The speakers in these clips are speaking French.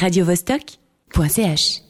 radiovostok.ch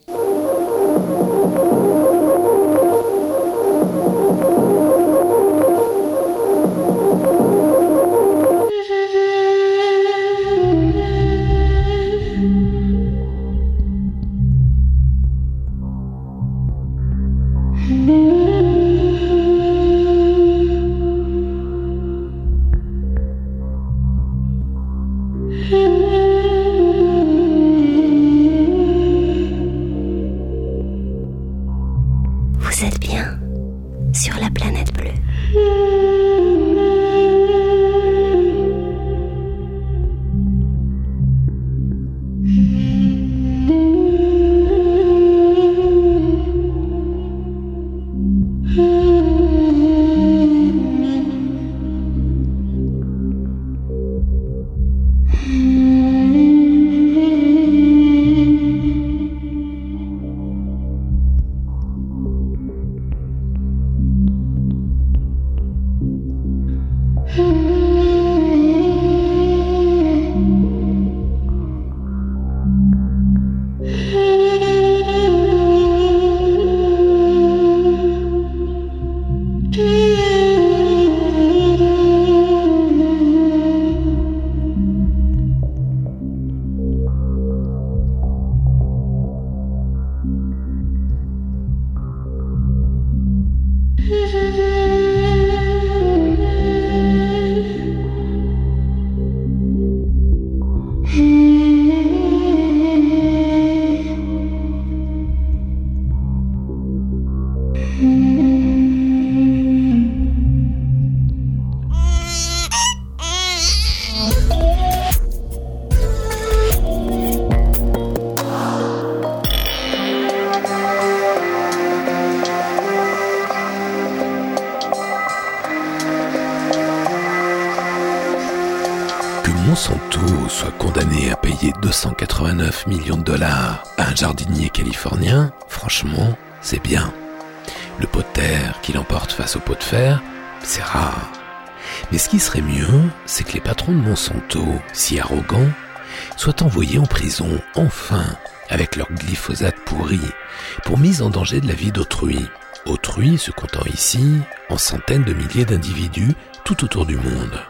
de la vie d'autrui. Autrui se comptant ici en centaines de milliers d'individus tout autour du monde.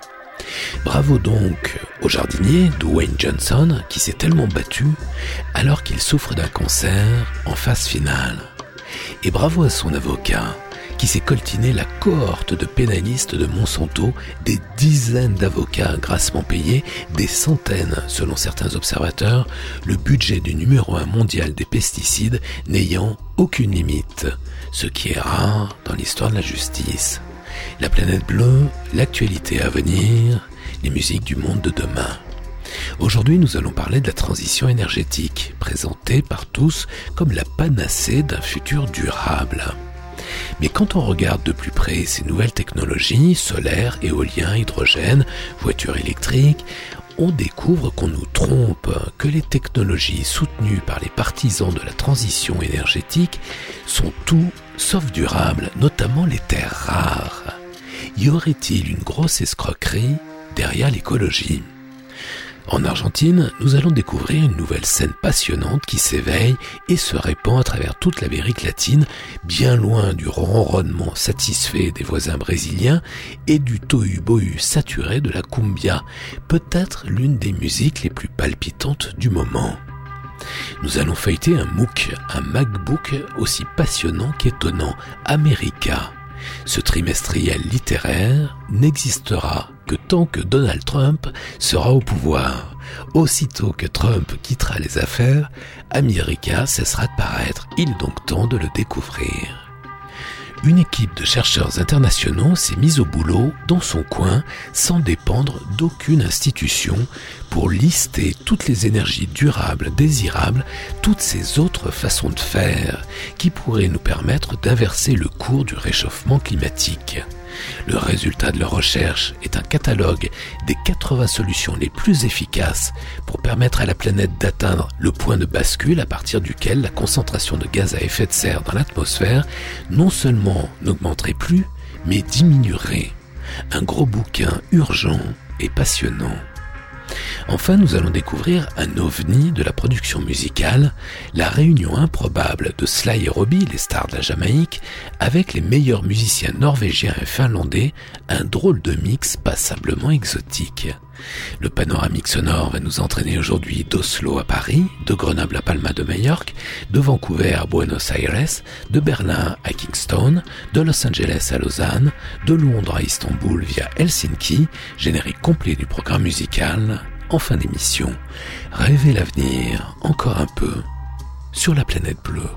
Bravo donc au jardinier Dwayne Johnson qui s'est tellement battu alors qu'il souffre d'un cancer en phase finale. Et bravo à son avocat qui s'est coltiné la cohorte de pénalistes de Monsanto, des dizaines d'avocats grassement payés, des centaines selon certains observateurs, le budget du numéro un mondial des pesticides n'ayant aucune limite, ce qui est rare dans l'histoire de la justice. La planète bleue, l'actualité à venir, les musiques du monde de demain. Aujourd'hui, nous allons parler de la transition énergétique, présentée par tous comme la panacée d'un futur durable. Mais quand on regarde de plus près ces nouvelles technologies, solaire, éolien, hydrogène, voitures électriques, on découvre qu'on nous trompe, que les technologies soutenues par les partisans de la transition énergétique sont tout sauf durables, notamment les terres rares. Y aurait-il une grosse escroquerie derrière l'écologie? En Argentine, nous allons découvrir une nouvelle scène passionnante qui s'éveille et se répand à travers toute l'Amérique latine, bien loin du ronronnement satisfait des voisins brésiliens et du tohu-bohu saturé de la cumbia, peut-être l'une des musiques les plus palpitantes du moment. Nous allons feuilleter un MOOC, un MacBook aussi passionnant qu'étonnant, America. Ce trimestriel littéraire n'existera que tant que Donald Trump sera au pouvoir. Aussitôt que Trump quittera les affaires, America cessera de paraître. Il est donc temps de le découvrir. Une équipe de chercheurs internationaux s'est mise au boulot dans son coin sans dépendre d'aucune institution pour lister toutes les énergies durables désirables, toutes ces autres façons de faire qui pourraient nous permettre d'inverser le cours du réchauffement climatique. Le résultat de leur recherche est un catalogue des 80 solutions les plus efficaces pour permettre à la planète d'atteindre le point de bascule à partir duquel la concentration de gaz à effet de serre dans l'atmosphère non seulement n'augmenterait plus, mais diminuerait. Un gros bouquin urgent et passionnant. Enfin, nous allons découvrir un ovni de la production musicale, la réunion improbable de Sly et Robbie, les stars de la Jamaïque, avec les meilleurs musiciens norvégiens et finlandais, un drôle de mix passablement exotique. Le panoramique sonore va nous entraîner aujourd'hui d'Oslo à Paris, de Grenoble à Palma de Majorque, de Vancouver à Buenos Aires, de Berlin à Kingston, de Los Angeles à Lausanne, de Londres à Istanbul via Helsinki, générique complet du programme musical, en fin d'émission. Rêver l'avenir encore un peu sur la planète bleue.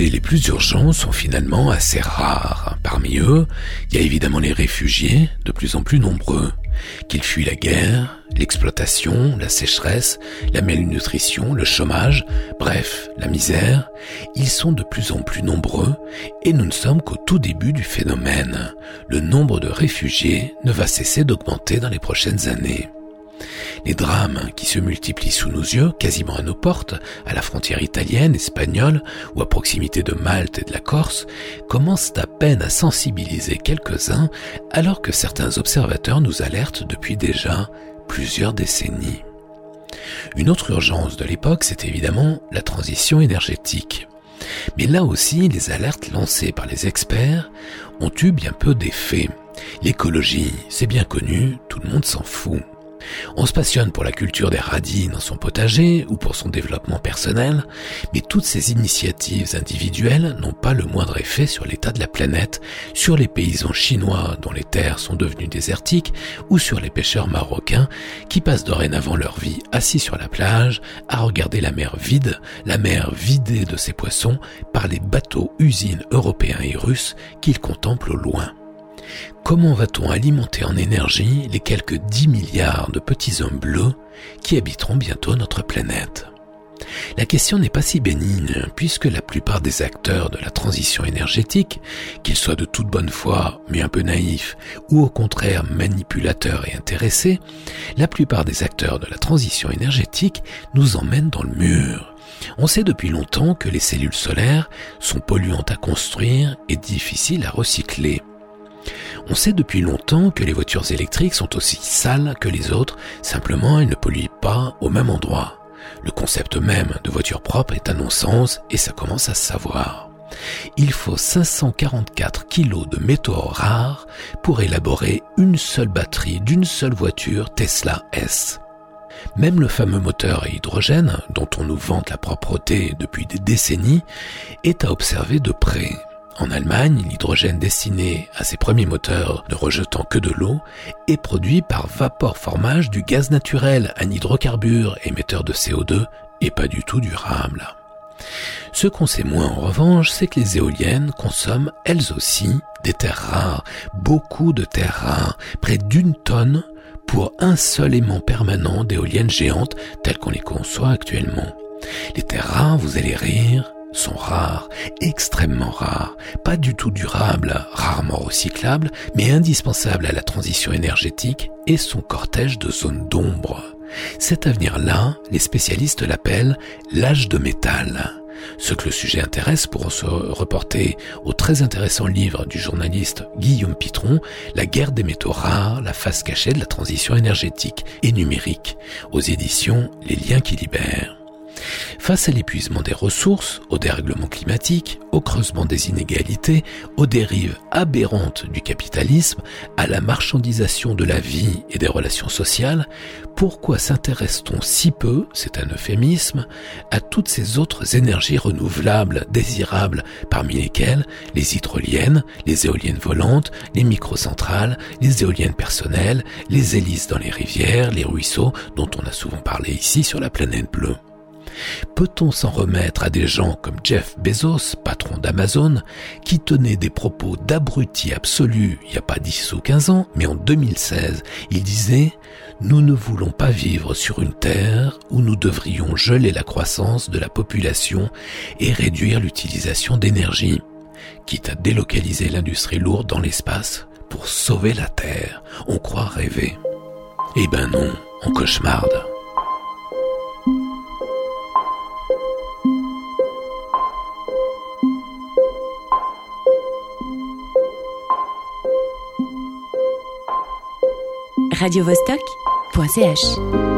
Les plus urgents sont finalement assez rares. Parmi eux, il y a évidemment les réfugiés, de plus en plus nombreux. Qu'ils fuient la guerre, l'exploitation, la sécheresse, la malnutrition, le chômage, bref, la misère, ils sont de plus en plus nombreux et nous ne sommes qu'au tout début du phénomène. Le nombre de réfugiés ne va cesser d'augmenter dans les prochaines années. Les drames qui se multiplient sous nos yeux, quasiment à nos portes, à la frontière italienne, espagnole ou à proximité de Malte et de la Corse, commencent à peine à sensibiliser quelques-uns alors que certains observateurs nous alertent depuis déjà plusieurs décennies. Une autre urgence de l'époque, c'est évidemment la transition énergétique. Mais là aussi, les alertes lancées par les experts ont eu bien peu d'effet. L'écologie, c'est bien connu, tout le monde s'en fout. On se passionne pour la culture des radis dans son potager ou pour son développement personnel, mais toutes ces initiatives individuelles n'ont pas le moindre effet sur l'état de la planète, sur les paysans chinois dont les terres sont devenues désertiques ou sur les pêcheurs marocains qui passent dorénavant leur vie assis sur la plage à regarder la mer vide, la mer vidée de ses poissons par les bateaux usines européens et russes qu'ils contemplent au loin. Comment va-t-on alimenter en énergie les quelques 10 milliards de petits hommes bleus qui habiteront bientôt notre planète? La question n'est pas si bénigne, puisque la plupart des acteurs de la transition énergétique, qu'ils soient de toute bonne foi, mais un peu naïfs, ou au contraire manipulateurs et intéressés, la plupart des acteurs de la transition énergétique nous emmènent dans le mur. On sait depuis longtemps que les cellules solaires sont polluantes à construire et difficiles à recycler. On sait depuis longtemps que les voitures électriques sont aussi sales que les autres, simplement elles ne polluent pas au même endroit. Le concept même de voiture propre est un non-sens et ça commence à se savoir. Il faut 544 kilos de métaux rares pour élaborer une seule batterie d'une seule voiture Tesla S. Même le fameux moteur à hydrogène, dont on nous vante la propreté depuis des décennies, est à observer de près. En Allemagne, l'hydrogène destiné à ces premiers moteurs ne rejetant que de l'eau est produit par vapeur formage du gaz naturel, un hydrocarbure émetteur de CO2 et pas du tout durable. Ce qu'on sait moins en revanche, c'est que les éoliennes consomment elles aussi des terres rares, beaucoup de terres rares, près d'une tonne pour un seul aimant permanent d'éoliennes géantes telles qu'on les conçoit actuellement. Les terres rares, vous allez rire, sont rares, extrêmement rares, pas du tout durables, rarement recyclables, mais indispensables à la transition énergétique et son cortège de zones d'ombre. Cet avenir-là, les spécialistes l'appellent l'âge de métal. Ce que le sujet intéresse pourront se reporter au très intéressant livre du journaliste Guillaume Pitron, La guerre des métaux rares, la face cachée de la transition énergétique et numérique, aux éditions Les liens qui libèrent. Face à l'épuisement des ressources, au dérèglement climatique, au creusement des inégalités, aux dérives aberrantes du capitalisme, à la marchandisation de la vie et des relations sociales, pourquoi s'intéresse-t-on si peu, c'est un euphémisme, à toutes ces autres énergies renouvelables, désirables, parmi lesquelles les hydroliennes, les éoliennes volantes, les microcentrales, les éoliennes personnelles, les hélices dans les rivières, les ruisseaux, dont on a souvent parlé ici sur la planète bleue. Peut-on s'en remettre à des gens comme Jeff Bezos, patron d'Amazon, qui tenait des propos d'abruti absolu il n'y a pas 10 ou 15 ans, mais en 2016, il disait Nous ne voulons pas vivre sur une terre où nous devrions geler la croissance de la population et réduire l'utilisation d'énergie, quitte à délocaliser l'industrie lourde dans l'espace pour sauver la Terre. On croit rêver. Eh ben non, on cauchemarde. radiovostok.ch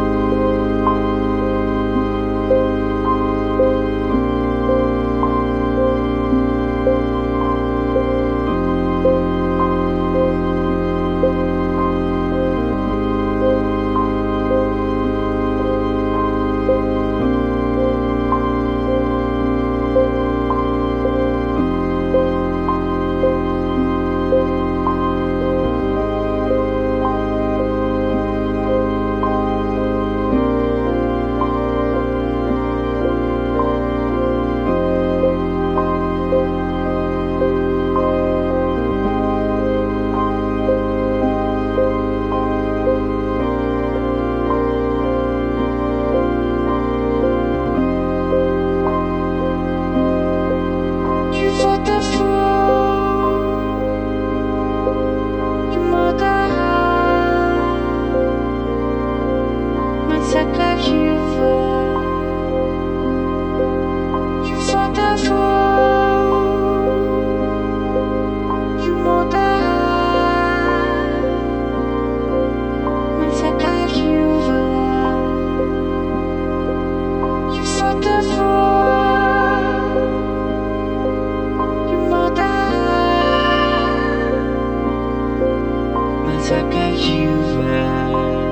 that you found.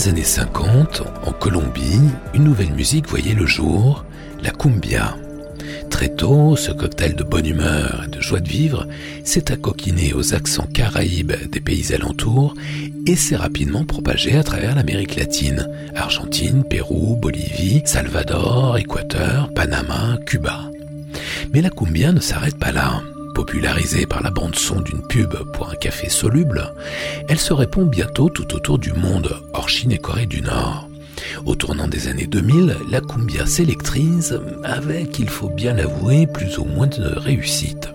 Les années 50, en Colombie, une nouvelle musique voyait le jour, la cumbia. Très tôt, ce cocktail de bonne humeur et de joie de vivre s'est accoquiné aux accents caraïbes des pays alentours et s'est rapidement propagé à travers l'Amérique latine, Argentine, Pérou, Bolivie, Salvador, Équateur, Panama, Cuba. Mais la cumbia ne s'arrête pas là. Popularisée par la bande-son d'une pub pour un café soluble, elle se répand bientôt tout autour du monde, Chine et Corée du Nord. Au tournant des années 2000, la cumbia s'électrise avec, il faut bien l'avouer, plus ou moins de réussite.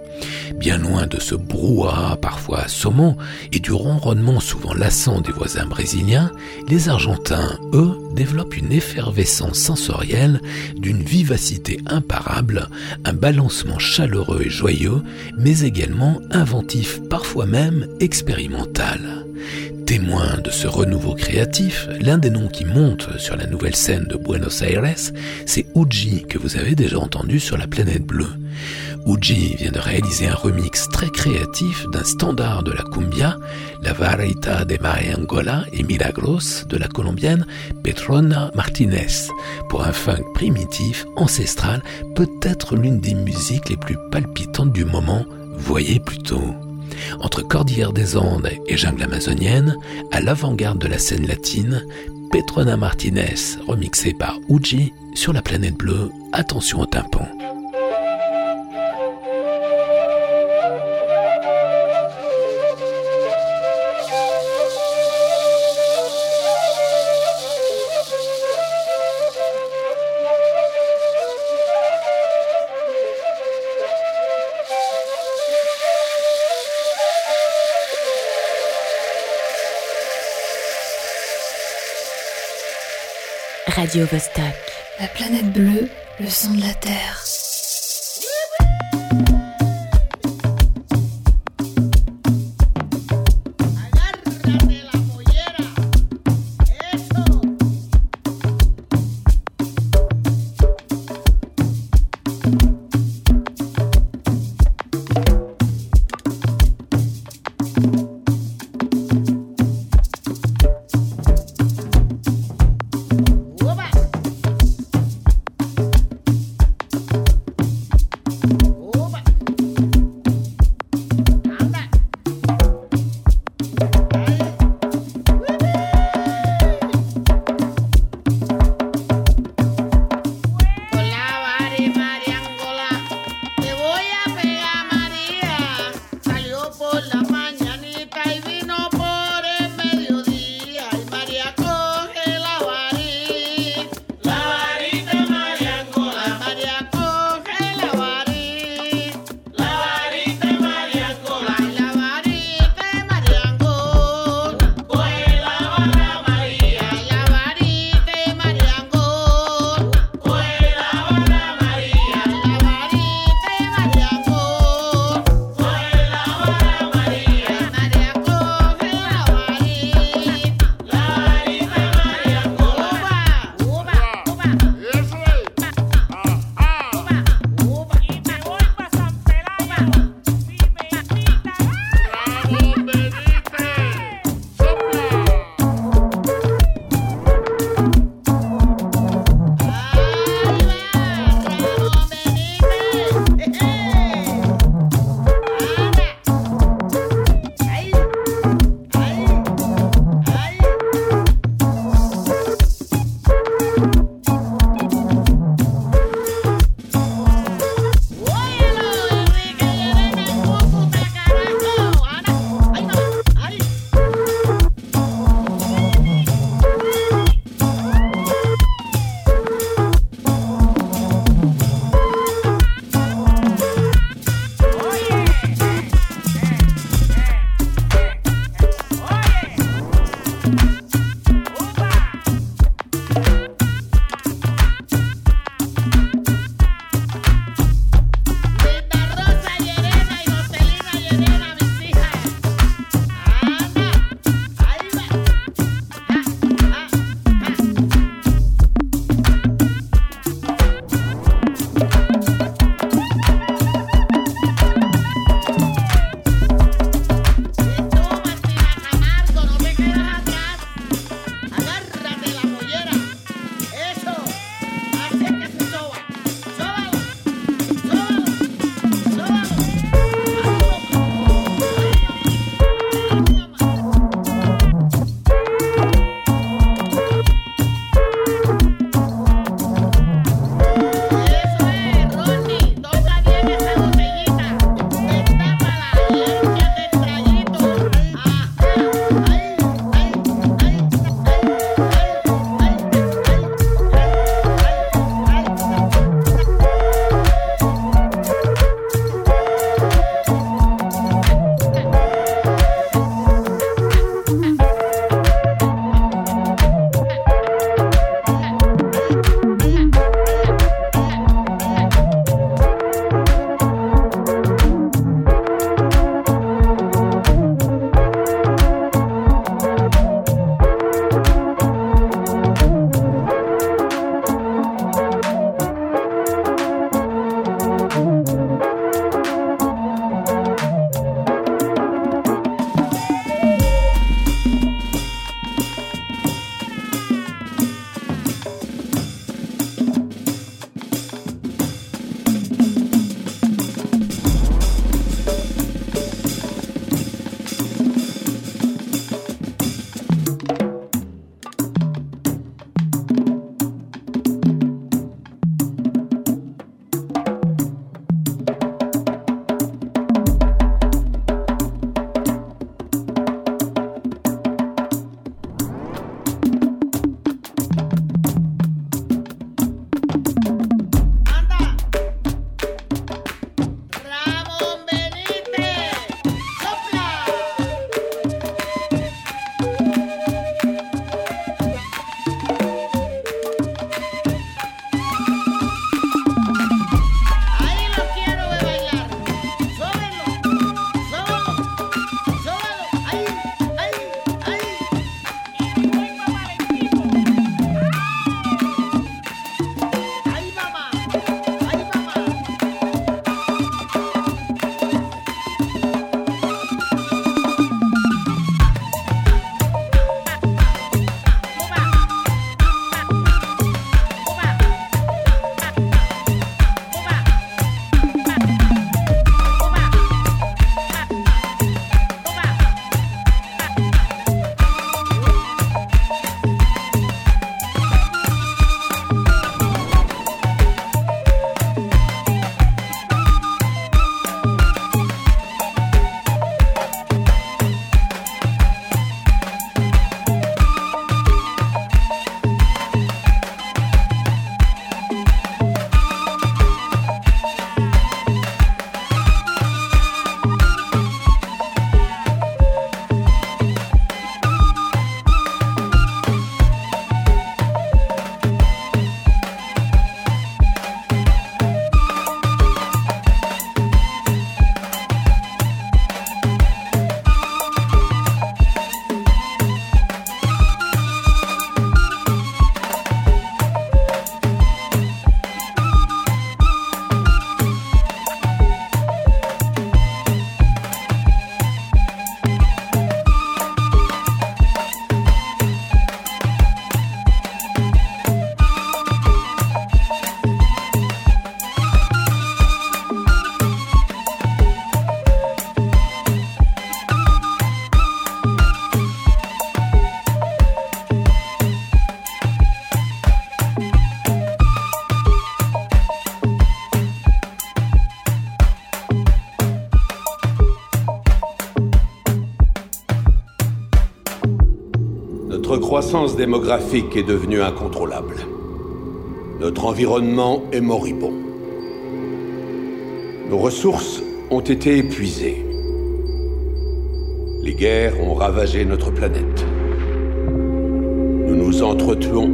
Bien loin de ce brouhaha parfois assommant et du ronronnement souvent lassant des voisins brésiliens, les Argentins, eux, développent une effervescence sensorielle d'une vivacité imparable, un balancement chaleureux et joyeux, mais également inventif, parfois même expérimental. Témoin de ce renouveau créatif, l'un des noms qui monte sur la nouvelle scène de Buenos Aires, c'est Uji que vous avez déjà entendu sur la planète bleue. Uji vient de réaliser un remix très créatif d'un standard de la cumbia, la Varita de Mariangola et Milagros de la colombienne Petrona Martinez, pour un funk primitif, ancestral, peut-être l'une des musiques les plus palpitantes du moment, voyez plutôt. Entre Cordillère des Andes et jungle amazonienne, à l'avant-garde de la scène latine, Petrona Martinez, remixée par Uji sur la planète bleue, attention au tympan. La planète bleue, le son de la Terre. Croissance démographique est devenue incontrôlable. Notre environnement est moribond. Nos ressources ont été épuisées. Les guerres ont ravagé notre planète. Nous nous entretuons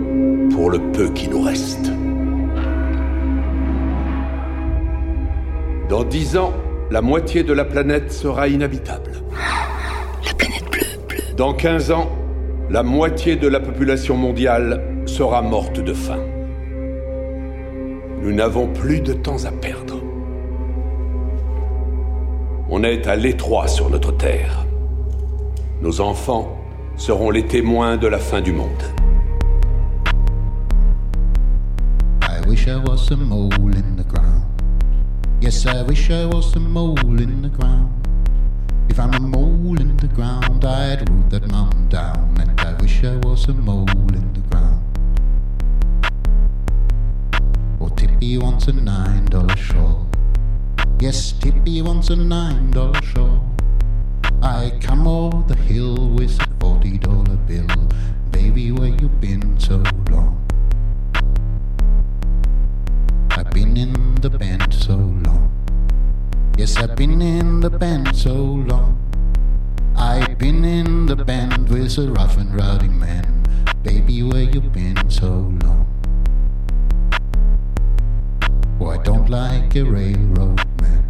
pour le peu qui nous reste. Dans dix ans, la moitié de la planète sera inhabitable. La planète bleue, bleue. Dans 15 ans, la moitié de la population mondiale sera morte de faim. Nous n'avons plus de temps à perdre. On est à l'étroit sur notre Terre. Nos enfants seront les témoins de la fin du monde. I wish I was mole in the ground. Yes, I wish I was mole in the ground. If I'm a mole in the ground, I'd root wish I was a mole in the ground. Oh, Tippy wants a nine dollar shawl. Yes, Tippy wants a nine dollar shawl. I come over the hill with a forty dollar bill. Baby, where you been so long? I've been in the band so long. Yes, I've been in the band so long. Been in the band with a rough and rowdy man. Baby, where you been so long? Oh, I don't like a railroad man.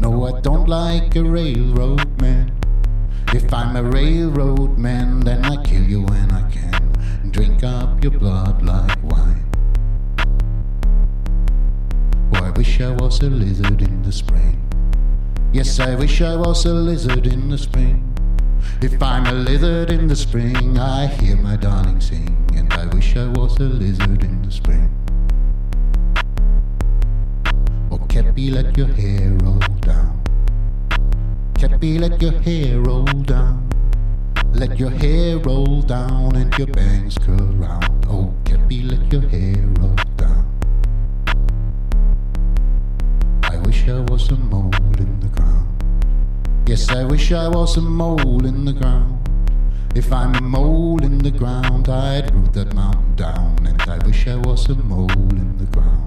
No, I don't like a railroad man. If I'm a railroad man, then I kill you when I can. And drink up your blood like wine. Oh, I wish I was a lizard in the spring. Yes, I wish I was a lizard in the spring. If I'm a lizard in the spring, I hear my darling sing. And I wish I was a lizard in the spring. Oh, Cappy, let your hair roll down. Cappy, let your hair roll down. Let your hair roll down and your bangs curl round. Oh, Cappy, let your hair roll down. I wish I was a mole in the ground. Yes, I wish I was a mole in the ground. If I'm a mole in the ground, I'd root that mountain down. And I wish I was a mole in the ground.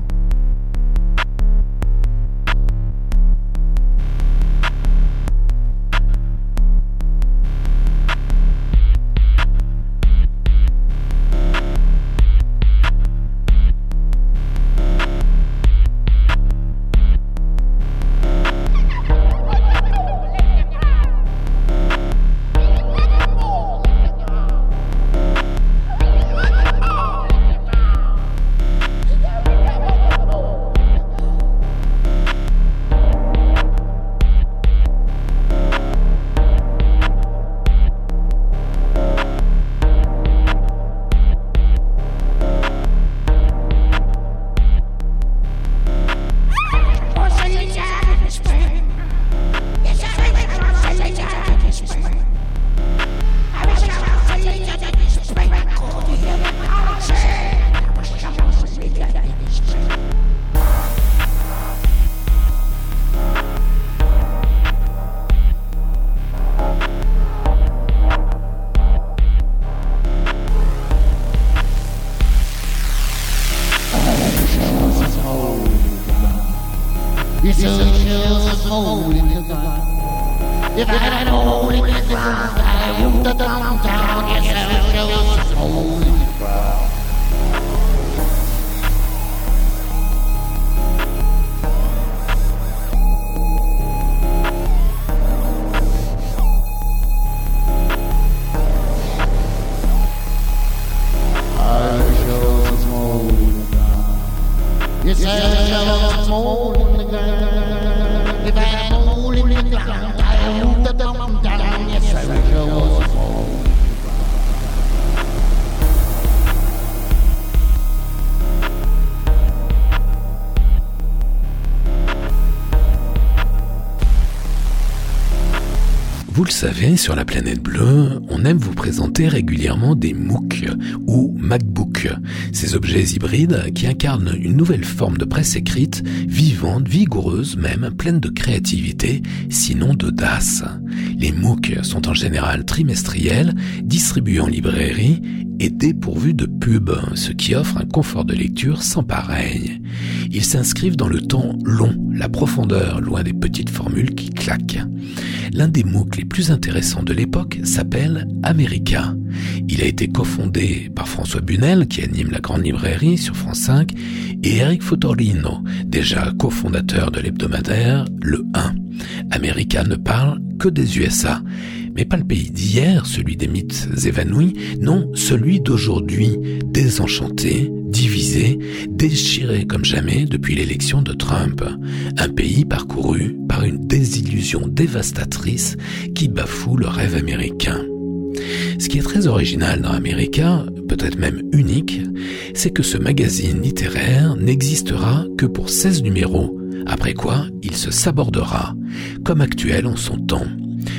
Savez, sur la planète bleue, on aime vous présenter régulièrement des MOOC ou MacBook, ces objets hybrides qui incarnent une nouvelle forme de presse écrite, vivante, vigoureuse même, pleine de créativité, sinon d'audace. Les MOOC sont en général trimestriels, distribués en librairie et dépourvus de pub, ce qui offre un confort de lecture sans pareil. Ils s'inscrivent dans le temps long, la profondeur, loin des petites formules qui claquent. L'un des MOOC les plus intéressants de l'époque s'appelle America. Il a été cofondé par François Bunel, qui anime la grande librairie sur France 5, et Eric Fotorino, déjà cofondateur de l'hebdomadaire Le 1. America ne parle que des USA, mais pas le pays d'hier, celui des mythes évanouis, non, celui d'aujourd'hui, désenchanté, divisé, déchiré comme jamais depuis l'élection de Trump. Un pays parcouru par une désillusion dévastatrice qui bafoue le rêve américain. Ce qui est très original dans America, peut-être même unique, c'est que ce magazine littéraire n'existera que pour 16 numéros, après quoi il se sabordera, comme actuel en son temps.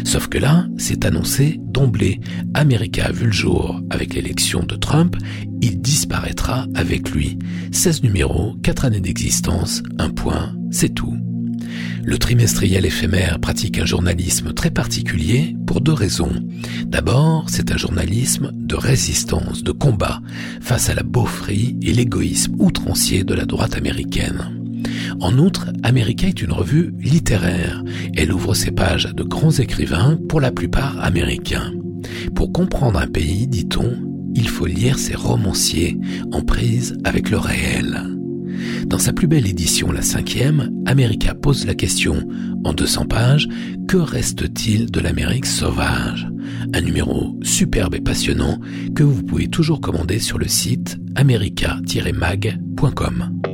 Sauf que là, c'est annoncé d'emblée. America a vu le jour avec l'élection de Trump, il disparaîtra avec lui. 16 numéros, 4 années d'existence, un point, c'est tout. Le trimestriel éphémère pratique un journalisme très particulier pour deux raisons. D'abord, c'est un journalisme de résistance, de combat, face à la beaufrie et l'égoïsme outrancier de la droite américaine. En outre, America est une revue littéraire. Elle ouvre ses pages à de grands écrivains, pour la plupart américains. Pour comprendre un pays, dit-on, il faut lire ses romanciers en prise avec le réel. Dans sa plus belle édition, la cinquième, America pose la question, en 200 pages, que reste-t-il de l'Amérique sauvage? Un numéro superbe et passionnant que vous pouvez toujours commander sur le site america-mag.com.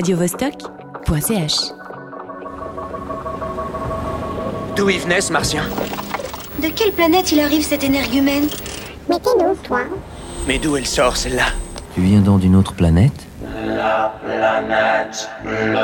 radiovostok.ch. D'où il venait ce martien De quelle planète il arrive cet énergumène Mais t'es d'où, toi Mais d'où elle sort celle-là Tu viens donc d'une autre planète? La planète bleue.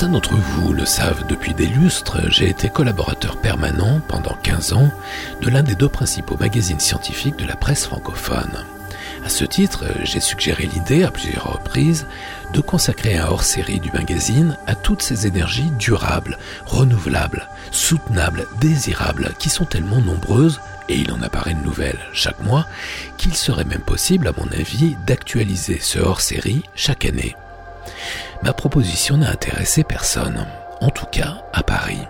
Certains d'entre vous le savent depuis des lustres, j'ai été collaborateur permanent pendant 15 ans de l'un des deux principaux magazines scientifiques de la presse francophone. À ce titre, j'ai suggéré l'idée à plusieurs reprises de consacrer un hors-série du magazine à toutes ces énergies durables, renouvelables, soutenables, désirables, qui sont tellement nombreuses, et il en apparaît de nouvelles chaque mois, qu'il serait même possible, à mon avis, d'actualiser ce hors-série chaque année. Ma proposition n'a intéressé personne, en tout cas à Paris.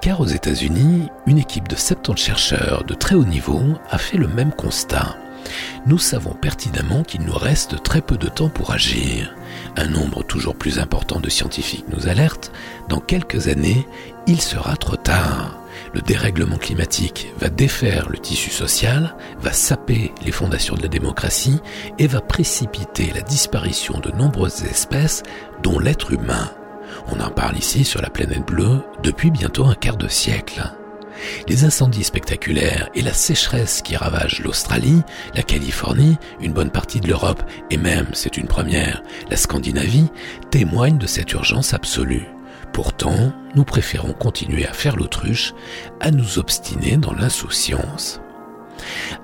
Car aux États-Unis, une équipe de 70 chercheurs de très haut niveau a fait le même constat nous savons pertinemment qu'il nous reste très peu de temps pour agir. Un nombre toujours plus important de scientifiques nous alerte, dans quelques années, il sera trop tard. Le dérèglement climatique va défaire le tissu social, va saper les fondations de la démocratie et va précipiter la disparition de nombreuses espèces, dont l'être humain. On en parle ici sur la planète bleue depuis bientôt un quart de siècle. Les incendies spectaculaires et la sécheresse qui ravagent l'Australie, la Californie, une bonne partie de l'Europe et même, c'est une première, la Scandinavie, témoignent de cette urgence absolue. Pourtant, nous préférons continuer à faire l'autruche, à nous obstiner dans l'insouciance.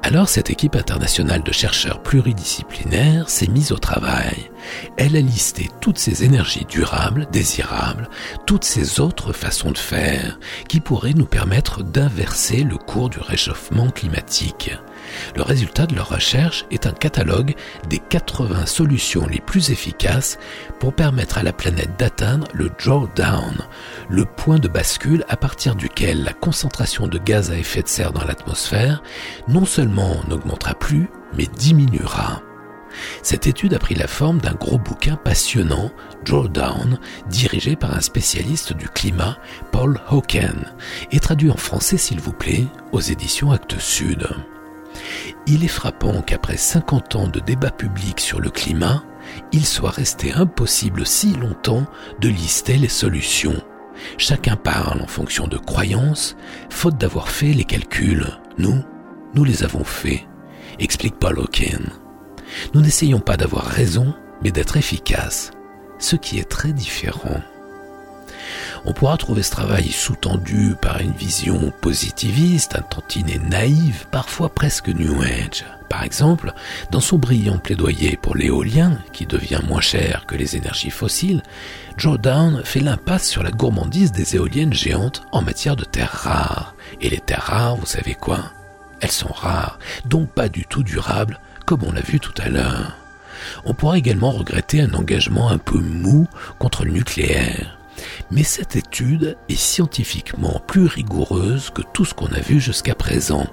Alors cette équipe internationale de chercheurs pluridisciplinaires s'est mise au travail. Elle a listé toutes ces énergies durables, désirables, toutes ces autres façons de faire qui pourraient nous permettre d'inverser le cours du réchauffement climatique. Le résultat de leur recherche est un catalogue des 80 solutions les plus efficaces pour permettre à la planète d'atteindre le drawdown, le point de bascule à partir duquel la concentration de gaz à effet de serre dans l'atmosphère non seulement n'augmentera plus, mais diminuera. Cette étude a pris la forme d'un gros bouquin passionnant, Drawdown, dirigé par un spécialiste du climat, Paul Hawken, et traduit en français s'il vous plaît aux éditions Actes Sud. Il est frappant qu'après 50 ans de débat public sur le climat, il soit resté impossible si longtemps de lister les solutions. Chacun parle en fonction de croyances, faute d'avoir fait les calculs. Nous, nous les avons faits, explique Paul Hawken. Nous n'essayons pas d'avoir raison, mais d'être efficaces, ce qui est très différent. On pourra trouver ce travail sous-tendu par une vision positiviste, un tantinet naïve, parfois presque New Age. Par exemple, dans son brillant plaidoyer pour l'éolien, qui devient moins cher que les énergies fossiles, Jordan fait l'impasse sur la gourmandise des éoliennes géantes en matière de terres rares. Et les terres rares, vous savez quoi? Elles sont rares, donc pas du tout durables, comme on l'a vu tout à l'heure. On pourra également regretter un engagement un peu mou contre le nucléaire. Mais cette étude est scientifiquement plus rigoureuse que tout ce qu'on a vu jusqu'à présent.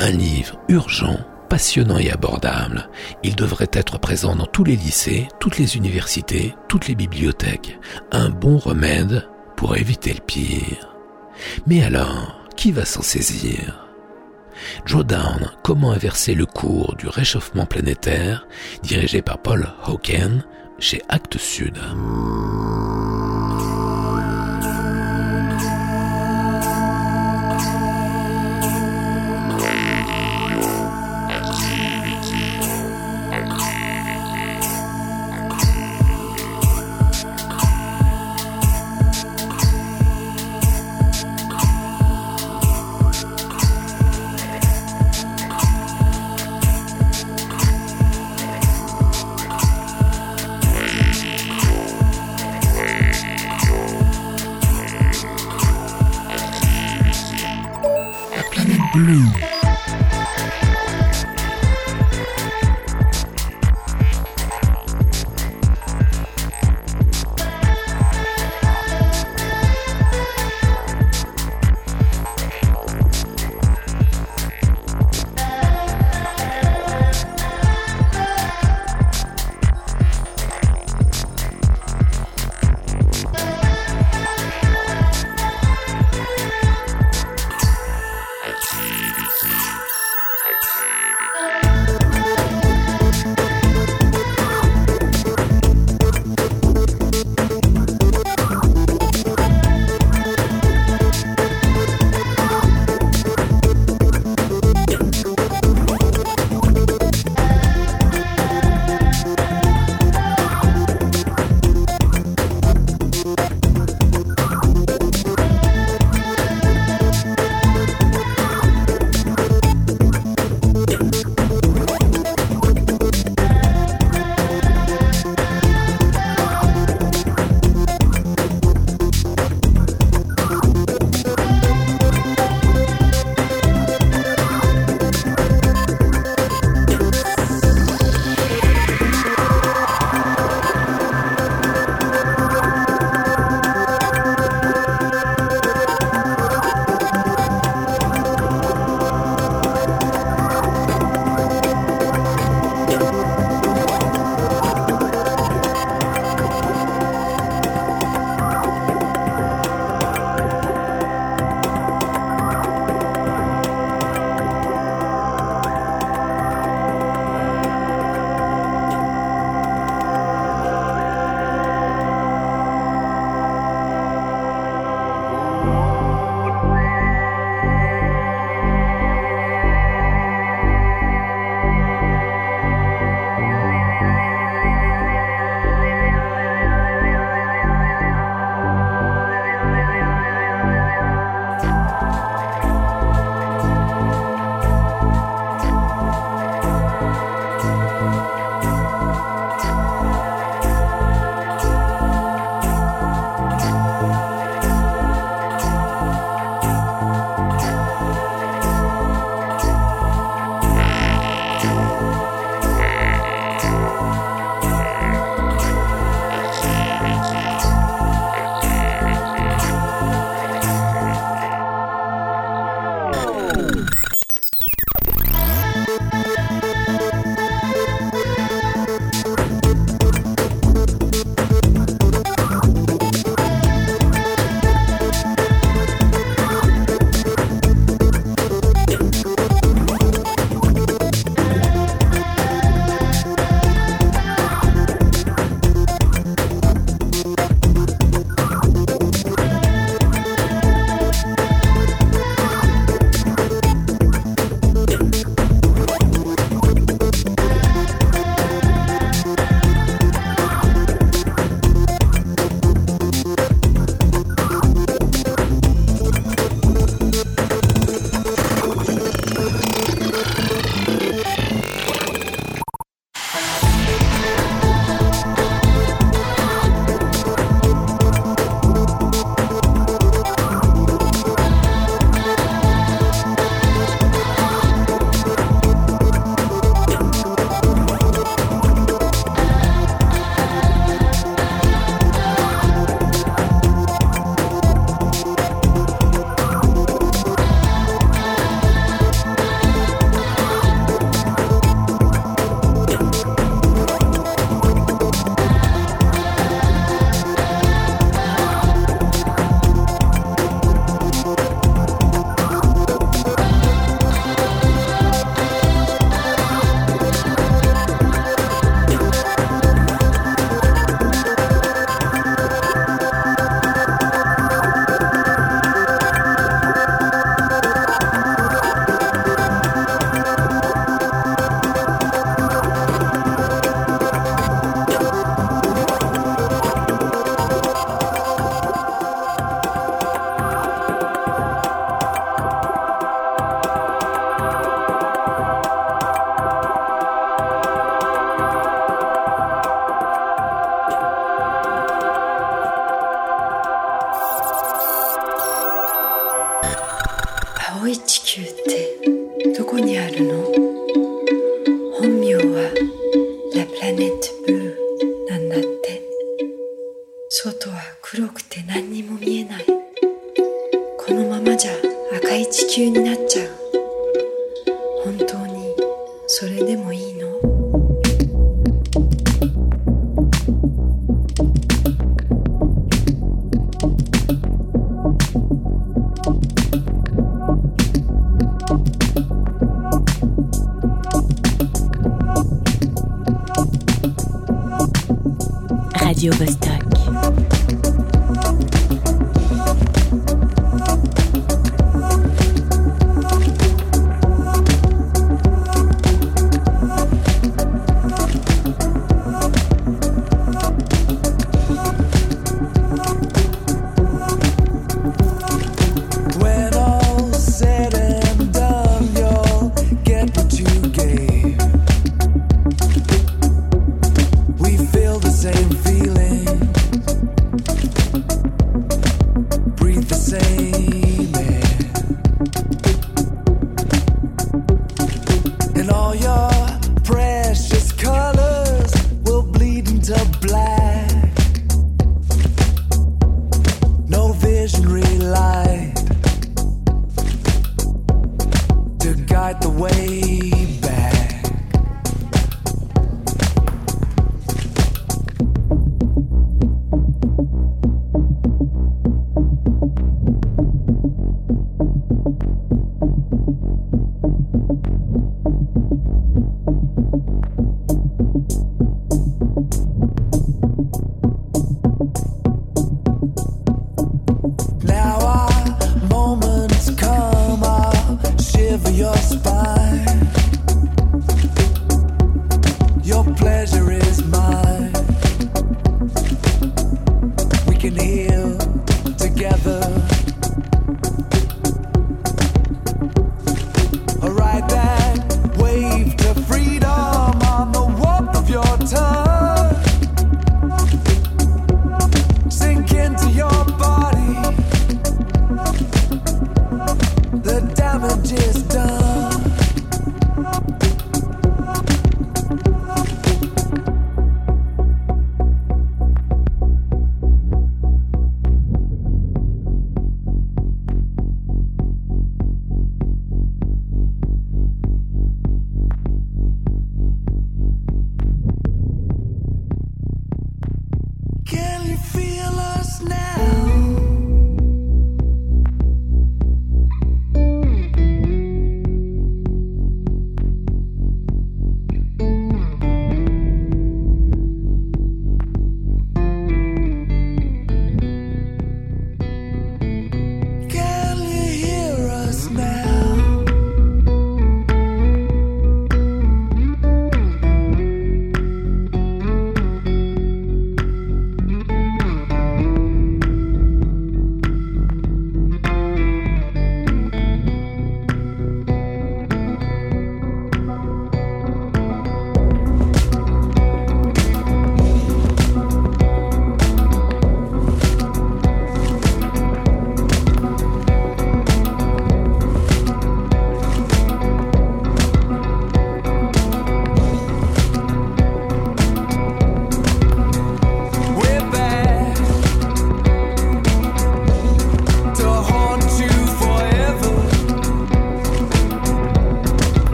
Un livre urgent, passionnant et abordable. Il devrait être présent dans tous les lycées, toutes les universités, toutes les bibliothèques. Un bon remède pour éviter le pire. Mais alors, qui va s'en saisir? Drawdown, comment inverser le cours du réchauffement planétaire, dirigé par Paul Hawken chez Actes Sud.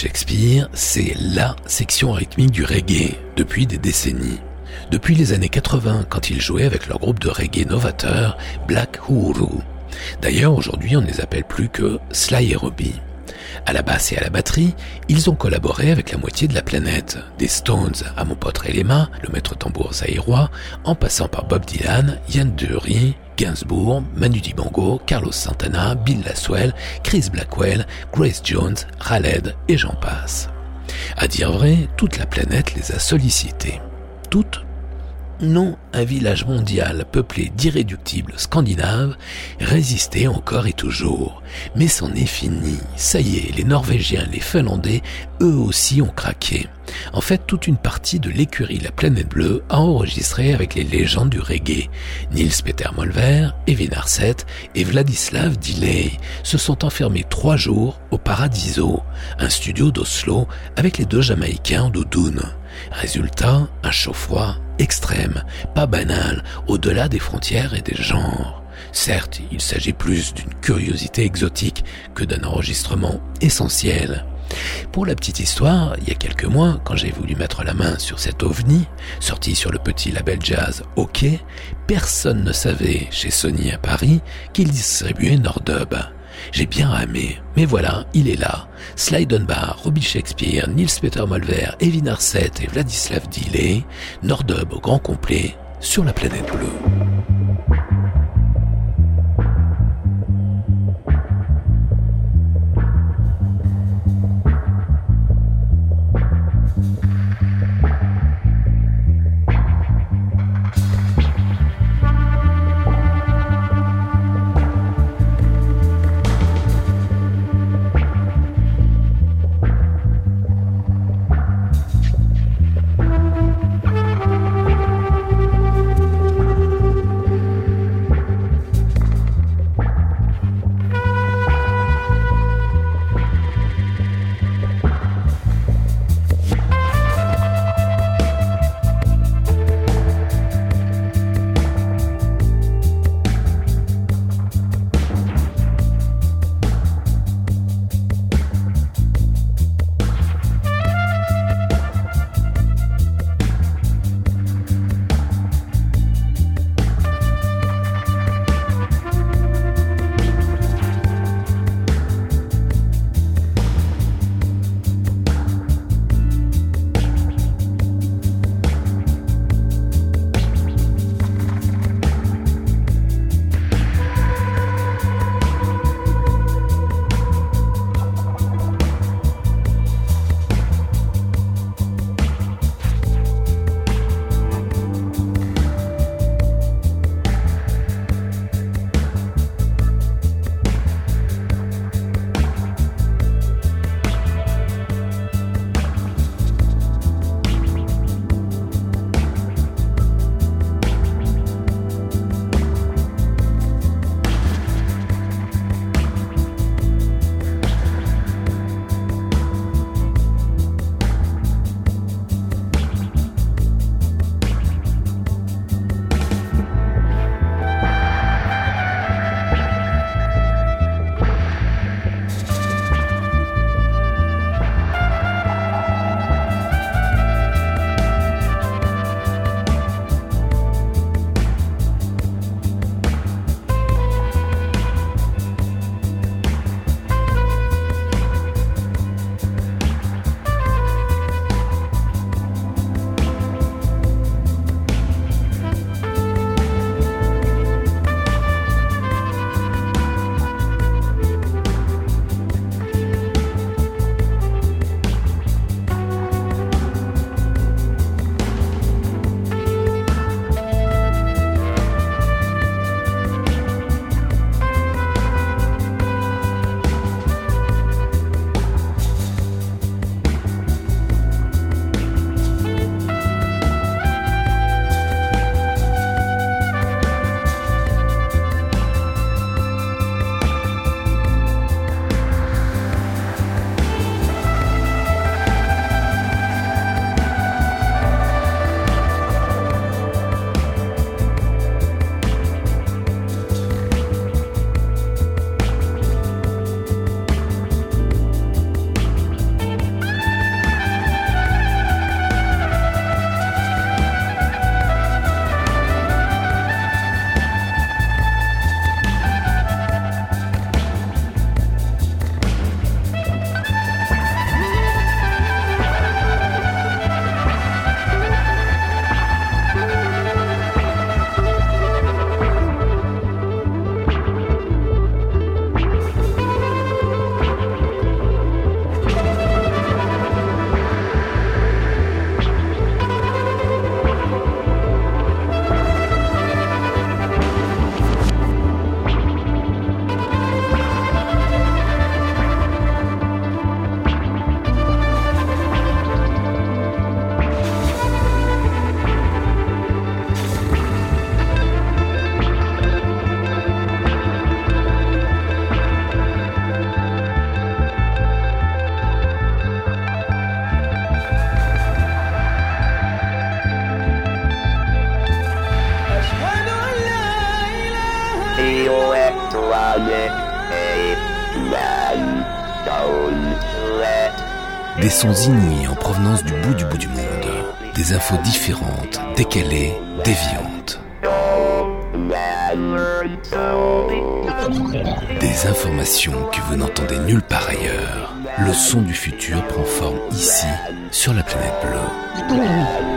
Shakespeare, c'est LA section rythmique du reggae depuis des décennies. Depuis les années 80, quand ils jouaient avec leur groupe de reggae novateur Black Uhuru. D'ailleurs, aujourd'hui, on ne les appelle plus que Sly et Robbie. À la basse et à la batterie, ils ont collaboré avec la moitié de la planète, des Stones à mon pote Relema, le maître tambour zaïrois, en passant par Bob Dylan, Yann Dury, Gainsbourg, Manu Dibango, Carlos Santana, Bill Laswell, Chris Blackwell, Grace Jones, Khaled et j'en passe. À dire vrai, toute la planète les a sollicités. Toutes non, un village mondial peuplé d'irréductibles scandinaves résistait encore et toujours. Mais c'en est fini. Ça y est, les Norvégiens, les Finlandais, eux aussi ont craqué. En fait, toute une partie de l'écurie La Planète Bleue a enregistré avec les légendes du reggae. Nils Peter Molver, Evin Arset et Vladislav Diley se sont enfermés trois jours au Paradiso, un studio d'Oslo avec les deux Jamaïcains en. Résultat, un chaud-froid extrême, pas banal, au-delà des frontières et des genres. Certes, il s'agit plus d'une curiosité exotique que d'un enregistrement essentiel. Pour la petite histoire, il y a quelques mois, quand j'ai voulu mettre la main sur cet ovni, sorti sur le petit label jazz OK, personne ne savait, chez Sony à Paris, qu'il distribuait Nordub. J'ai bien ramé, mais voilà, il est là. Sly Dunbar, Robbie Shakespeare, Niels Peter Molver, Evin Arset et Vladislav Dillet, Nordub au grand complet, sur la planète bleue. Des sons inouïs en provenance du bout du bout du monde. Des infos différentes, décalées, déviantes. Des informations que vous n'entendez nulle part ailleurs. Le son du futur prend forme ici, sur la planète bleue.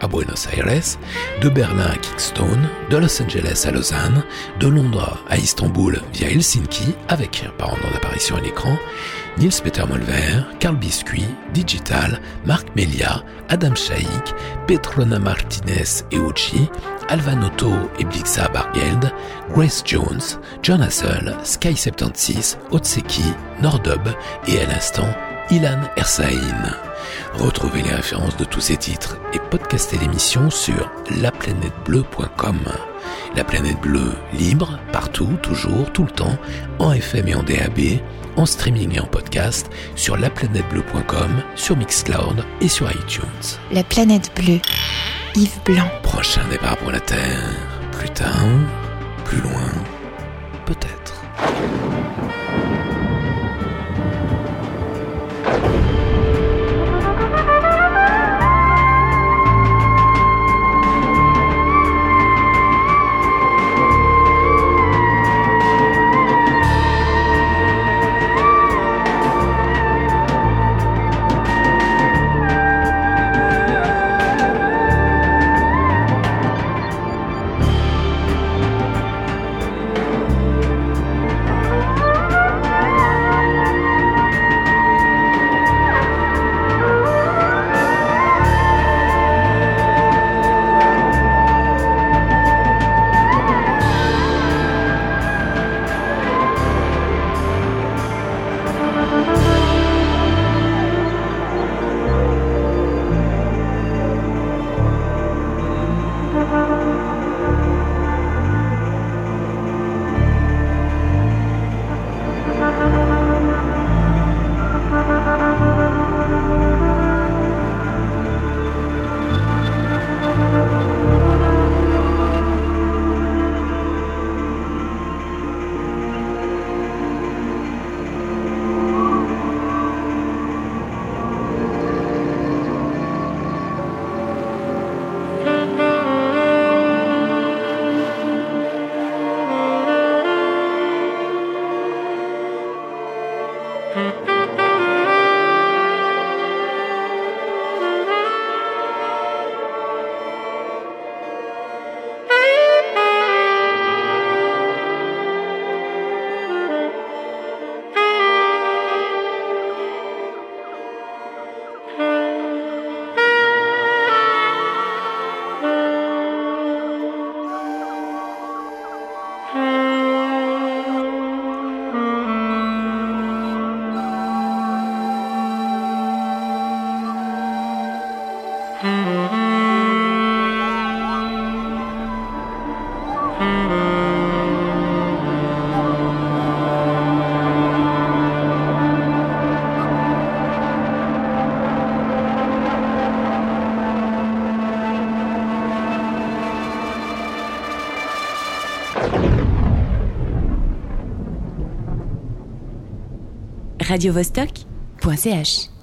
À Buenos Aires, de Berlin à Kingston, de Los Angeles à Lausanne, de Londres à Istanbul via Helsinki, avec, par ordre d'apparition à l'écran, Niels Peter Molver, Carl Biscuit, Digital, Marc Melia, Adam Shaik, Petrona Martinez et Uchi, Alvanotto et Blixa Bargeld, Grace Jones, John Hassel, Sky76, Otseki, Nordub et à l'instant Ilan Ersaïn. Retrouvez les références de tous ces titres et podcastez l'émission sur laplanètebleu.com. La planète bleue, libre, partout, toujours, tout le temps, en FM et en DAB, en streaming et en podcast, sur laplanètebleu.com, sur Mixcloud et sur iTunes. La planète bleue, Yves Blanc. Prochain départ pour la Terre, plus tard, plus loin, radiovostok.ch